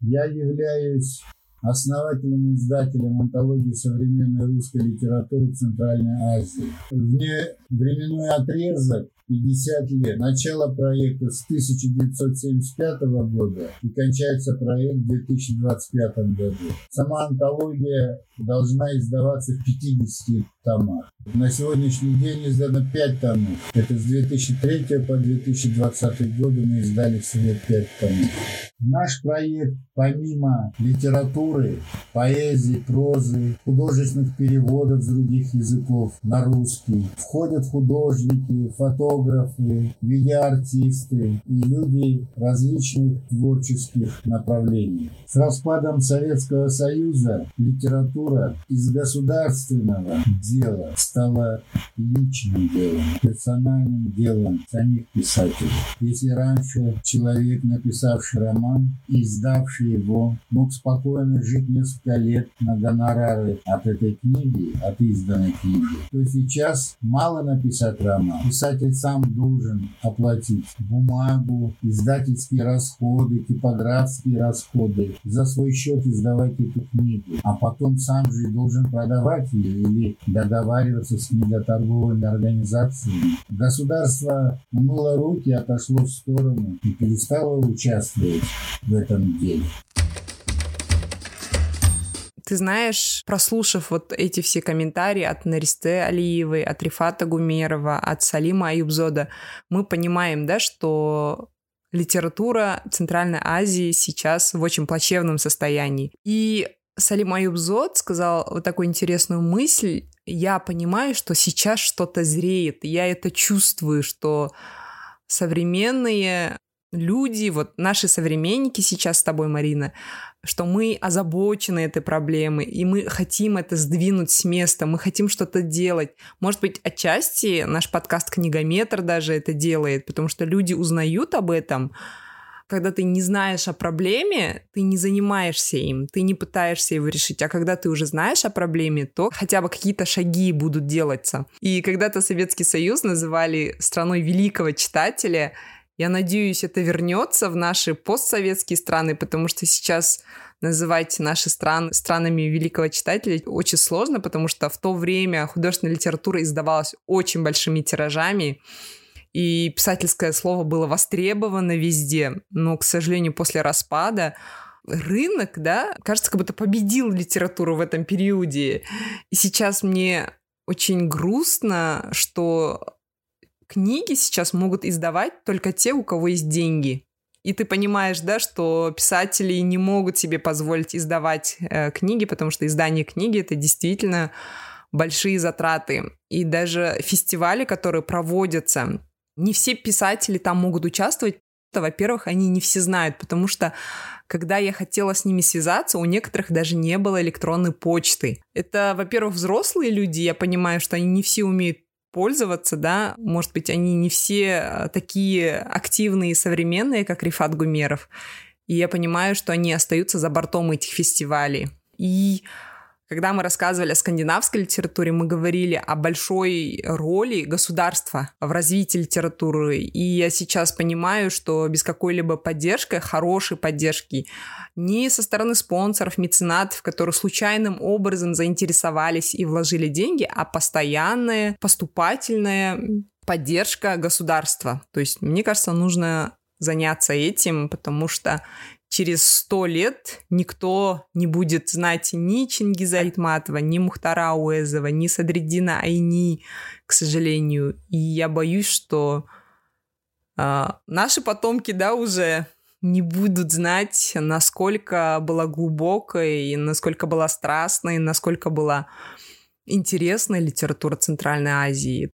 Я являюсь основателем и издателем антологии современной русской литературы Центральной Азии. Вне временной отрезок 50 лет. Начало проекта с 1975 года и кончается проект в 2025 году. Сама антология должна издаваться в 50 томах. На сегодняшний день издано 5 томов. Это с 2003 по 2020 год мы издали в свет 5 томов. Наш проект, помимо литературы, поэзии, прозы, художественных переводов с других языков на русский, входят художники, фотографы, видеоартисты и люди различных творческих направлений. С распадом Советского Союза литература из государственного дела стала личным делом, персональным делом самих писателей. Если раньше человек, написавший роман, и издавший его мог спокойно жить несколько лет на гонорары от этой книги, от изданной книги, то сейчас мало написать роман. Писатель сам должен оплатить бумагу, издательские расходы, типографские расходы, за свой счет издавать эту книгу, а потом сам же должен продавать ее или договариваться с книготорговыми организациями. Государство умыло руки, отошло в сторону и перестало участвовать в этом деле. Ты знаешь, прослушав вот эти все комментарии от Наристе Алиевой, от Рифата Гумерова, от Салима Аюбзода, мы понимаем, да, что литература Центральной Азии сейчас в очень плачевном состоянии. И Салим Аюбзод сказал вот такую интересную мысль. Я понимаю, что сейчас что-то зреет. Я это чувствую, что современные люди, вот наши современники сейчас с тобой, Марина, что мы озабочены этой проблемой, и мы хотим это сдвинуть с места, мы хотим что-то делать. Может быть, отчасти наш подкаст «Книгометр» даже это делает, потому что люди узнают об этом, когда ты не знаешь о проблеме, ты не занимаешься им, ты не пытаешься его решить. А когда ты уже знаешь о проблеме, то хотя бы какие-то шаги будут делаться. И когда-то Советский Союз называли страной великого читателя, я надеюсь, это вернется в наши постсоветские страны, потому что сейчас называть наши страны странами великого читателя очень сложно, потому что в то время художественная литература издавалась очень большими тиражами, и писательское слово было востребовано везде. Но, к сожалению, после распада рынок, да, кажется, как будто победил литературу в этом периоде. И сейчас мне очень грустно, что книги сейчас могут издавать только те, у кого есть деньги. И ты понимаешь, да, что писатели не могут себе позволить издавать э, книги, потому что издание книги это действительно большие затраты. И даже фестивали, которые проводятся, не все писатели там могут участвовать. Во-первых, они не все знают, потому что когда я хотела с ними связаться, у некоторых даже не было электронной почты. Это, во-первых, взрослые люди, я понимаю, что они не все умеют пользоваться, да, может быть, они не все а, такие активные и современные, как Рифат Гумеров, и я понимаю, что они остаются за бортом этих фестивалей. И когда мы рассказывали о скандинавской литературе, мы говорили о большой роли государства в развитии литературы. И я сейчас понимаю, что без какой-либо поддержки, хорошей поддержки, ни со стороны спонсоров, меценатов, которые случайным образом заинтересовались и вложили деньги, а постоянная, поступательная поддержка государства. То есть, мне кажется, нужно заняться этим, потому что через сто лет никто не будет знать ни Чингиза Айтматова, ни Мухтара Уэзова, ни Садриддина Айни, к сожалению. И я боюсь, что э, наши потомки, да, уже не будут знать, насколько была глубокой, насколько была страстной, насколько была интересная литература Центральной Азии.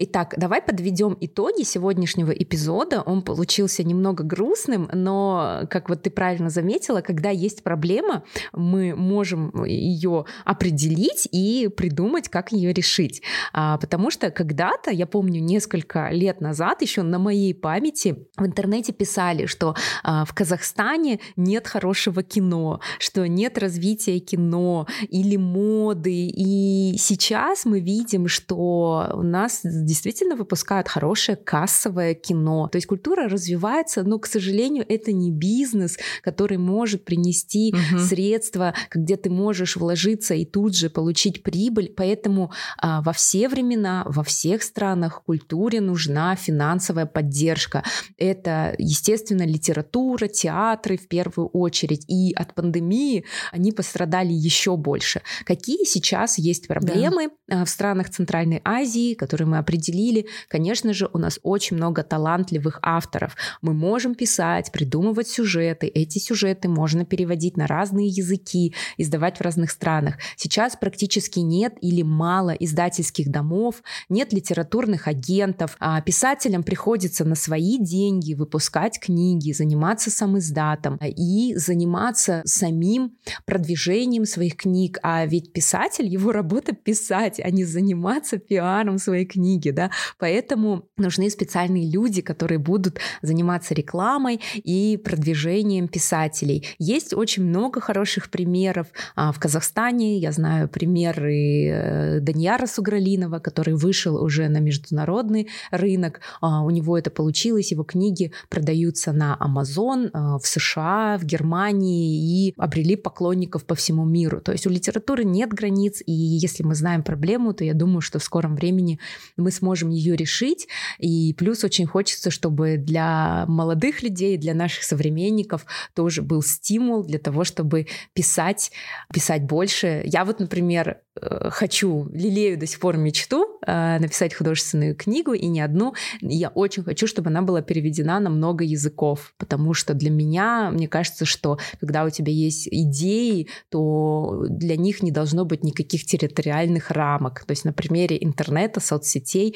Итак, давай подведем итоги сегодняшнего эпизода. Он получился немного грустным, но, как вот ты правильно заметила, когда есть проблема, мы можем ее определить и придумать, как ее решить. А, потому что когда-то, я помню, несколько лет назад, еще на моей памяти, в интернете писали, что а, в Казахстане нет хорошего кино, что нет развития кино или моды. И сейчас мы видим, что у нас действительно выпускают хорошее кассовое кино. То есть культура развивается, но, к сожалению, это не бизнес, который может принести угу. средства, где ты можешь вложиться и тут же получить прибыль. Поэтому а, во все времена, во всех странах культуре нужна финансовая поддержка. Это, естественно, литература, театры в первую очередь. И от пандемии они пострадали еще больше. Какие сейчас есть проблемы да. в странах Центральной Азии, которые мы определили определили, конечно же, у нас очень много талантливых авторов. Мы можем писать, придумывать сюжеты. Эти сюжеты можно переводить на разные языки, издавать в разных странах. Сейчас практически нет или мало издательских домов, нет литературных агентов. А писателям приходится на свои деньги выпускать книги, заниматься самиздатом и заниматься самим продвижением своих книг. А ведь писатель, его работа писать, а не заниматься пиаром своей книги книги, да, поэтому нужны специальные люди, которые будут заниматься рекламой и продвижением писателей. Есть очень много хороших примеров а, в Казахстане, я знаю примеры э, Даньяра Сугралинова, который вышел уже на международный рынок, а, у него это получилось, его книги продаются на Amazon, а, в США, в Германии и обрели поклонников по всему миру. То есть у литературы нет границ, и если мы знаем проблему, то я думаю, что в скором времени мы сможем ее решить. И плюс очень хочется, чтобы для молодых людей, для наших современников тоже был стимул для того, чтобы писать, писать больше. Я вот, например, Э, хочу, лелею до сих пор мечту э, написать художественную книгу, и не одну. Я очень хочу, чтобы она была переведена на много языков, потому что для меня, мне кажется, что когда у тебя есть идеи, то для них не должно быть никаких территориальных рамок. То есть на примере интернета, соцсетей,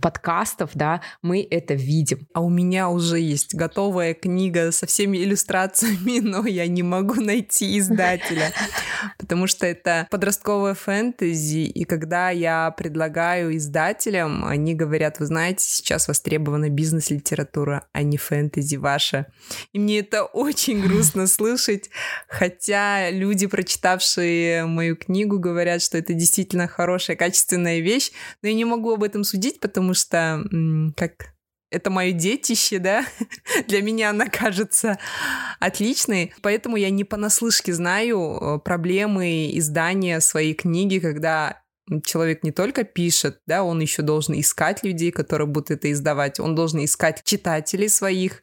подкастов, да, мы это видим. А у меня уже есть готовая книга со всеми иллюстрациями, [LAUGHS] но я не могу найти издателя, [LAUGHS] потому что это подростковая фэн фэнтези, и когда я предлагаю издателям, они говорят, вы знаете, сейчас востребована бизнес-литература, а не фэнтези ваша. И мне это очень грустно [LAUGHS] слышать, хотя люди, прочитавшие мою книгу, говорят, что это действительно хорошая, качественная вещь, но я не могу об этом судить, потому что, как это мое детище, да, [LAUGHS] для меня она кажется отличной, поэтому я не понаслышке знаю э, проблемы издания своей книги, когда человек не только пишет, да, он еще должен искать людей, которые будут это издавать, он должен искать читателей своих,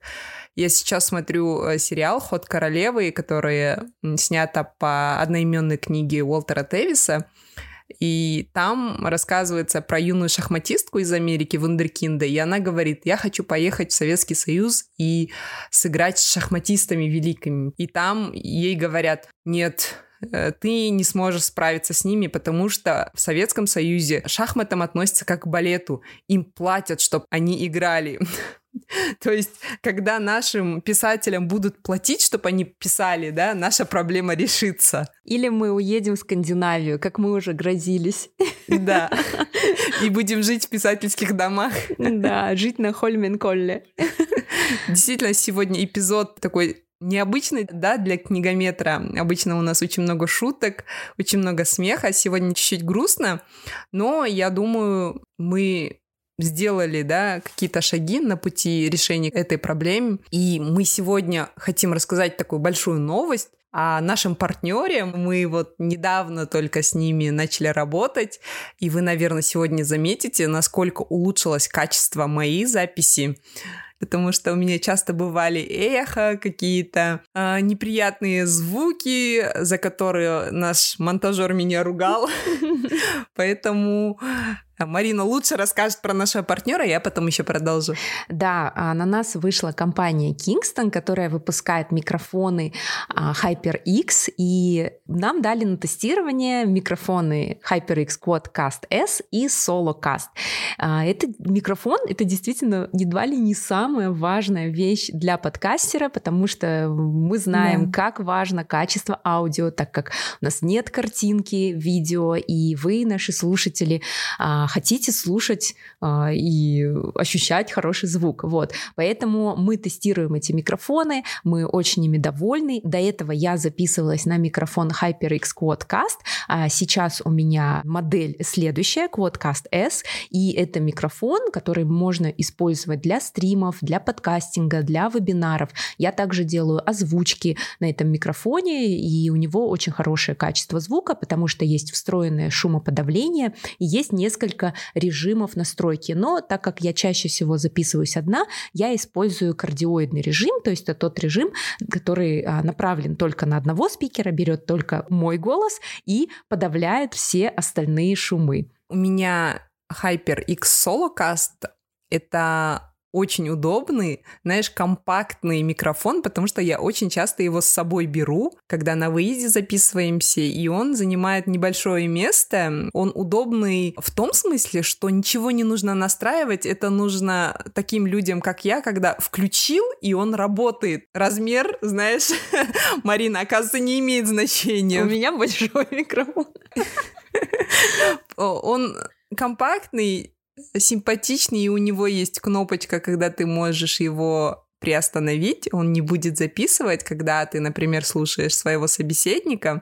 Я сейчас смотрю э, сериал «Ход королевы», который снято по одноименной книге Уолтера Тевиса. И там рассказывается про юную шахматистку из Америки, Вундеркинда, и она говорит, я хочу поехать в Советский Союз и сыграть с шахматистами великими. И там ей говорят, нет, э, ты не сможешь справиться с ними, потому что в Советском Союзе шахматам относятся как к балету. Им платят, чтобы они играли. [LAUGHS] [LAUGHS] То есть, когда нашим писателям будут платить, чтобы они писали, да, наша проблема решится. Или мы уедем в Скандинавию, как мы уже грозились. Да. [LAUGHS] И будем жить в писательских домах. Да, жить на Хольменколле. Действительно, сегодня эпизод такой необычный, да, для книгометра. Обычно у нас очень много шуток, очень много смеха. Сегодня чуть-чуть грустно, но я думаю, мы сделали, да, какие-то шаги на пути решения этой проблемы. И мы сегодня хотим рассказать такую большую новость о нашем партнере. Мы вот недавно только с ними начали работать, и вы, наверное, сегодня заметите, насколько улучшилось качество моей записи потому что у меня часто бывали эхо, какие-то э, неприятные звуки, за которые наш монтажер меня ругал. [LAUGHS] Поэтому Марина лучше расскажет про нашего партнера, я потом еще продолжу. Да, а, на нас вышла компания Kingston, которая выпускает микрофоны а, HyperX, и нам дали на тестирование микрофоны HyperX Quadcast S и SoloCast. А, это микрофон, это действительно едва ли не самая важная вещь для подкастера, потому что мы знаем, да. как важно качество аудио, так как у нас нет картинки, видео, и вы, наши слушатели, хотите слушать а, и ощущать хороший звук. Вот. Поэтому мы тестируем эти микрофоны, мы очень ими довольны. До этого я записывалась на микрофон HyperX Quadcast, а сейчас у меня модель следующая, Quadcast S, и это микрофон, который можно использовать для стримов, для подкастинга, для вебинаров. Я также делаю озвучки на этом микрофоне, и у него очень хорошее качество звука, потому что есть встроенное шумоподавление, и есть несколько несколько режимов настройки. Но так как я чаще всего записываюсь одна, я использую кардиоидный режим, то есть это тот режим, который а, направлен только на одного спикера, берет только мой голос и подавляет все остальные шумы. У меня HyperX Solocast — это очень удобный, знаешь, компактный микрофон, потому что я очень часто его с собой беру, когда на выезде записываемся, и он занимает небольшое место. Он удобный в том смысле, что ничего не нужно настраивать, это нужно таким людям, как я, когда включил, и он работает. Размер, знаешь, [LAUGHS] Марина, оказывается, не имеет значения. У меня большой [LAUGHS] микрофон. [LAUGHS] Он компактный, симпатичный, и у него есть кнопочка, когда ты можешь его приостановить, он не будет записывать, когда ты, например, слушаешь своего собеседника.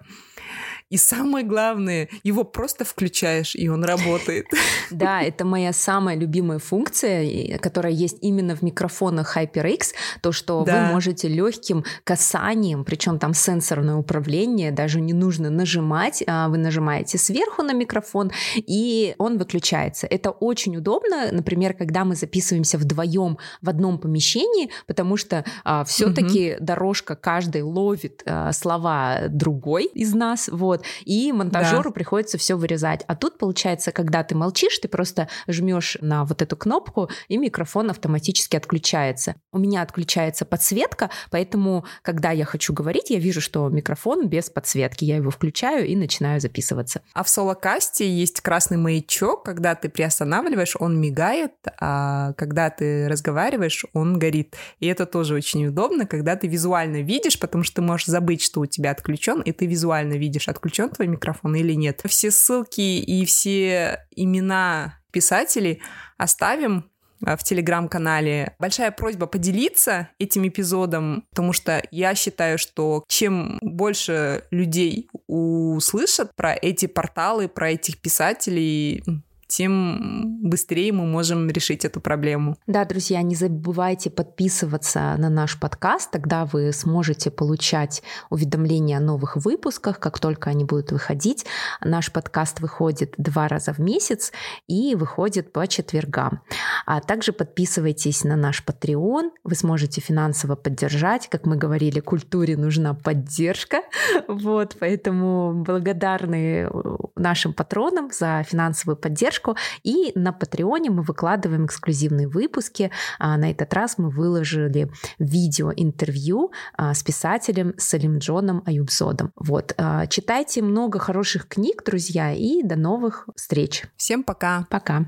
И самое главное, его просто включаешь, и он работает. [LAUGHS] Да, это моя самая любимая функция, которая есть именно в микрофонах HyperX, то, что да. вы можете легким касанием, причем там сенсорное управление, даже не нужно нажимать, а вы нажимаете сверху на микрофон, и он выключается. Это очень удобно, например, когда мы записываемся вдвоем в одном помещении, потому что а, все-таки угу. дорожка каждый ловит а, слова другой из нас, вот, вот, и монтажеру да. приходится все вырезать. А тут, получается, когда ты молчишь, ты просто жмешь на вот эту кнопку, и микрофон автоматически отключается. У меня отключается подсветка, поэтому, когда я хочу говорить, я вижу, что микрофон без подсветки. Я его включаю и начинаю записываться. А в солокасте есть красный маячок, когда ты приостанавливаешь, он мигает, а когда ты разговариваешь, он горит. И это тоже очень удобно, когда ты визуально видишь, потому что ты можешь забыть, что у тебя отключен, и ты визуально видишь, отключен включен твой микрофон или нет. Все ссылки и все имена писателей оставим а, в телеграм-канале. Большая просьба поделиться этим эпизодом, потому что я считаю, что чем больше людей услышат про эти порталы, про этих писателей, тем быстрее мы можем решить эту проблему. Да, друзья, не забывайте подписываться на наш подкаст, тогда вы сможете получать уведомления о новых выпусках, как только они будут выходить. Наш подкаст выходит два раза в месяц и выходит по четвергам. А также подписывайтесь на наш Patreon, вы сможете финансово поддержать. Как мы говорили, культуре нужна поддержка. [LAUGHS] Вот, поэтому благодарны нашим патронам за финансовую поддержку. И на Патреоне мы выкладываем эксклюзивные выпуски. А на этот раз мы выложили видео-интервью а, с писателем Салим Джоном Аюбзодом. Вот, а, читайте много хороших книг, друзья, и до новых встреч. Всем пока. Пока.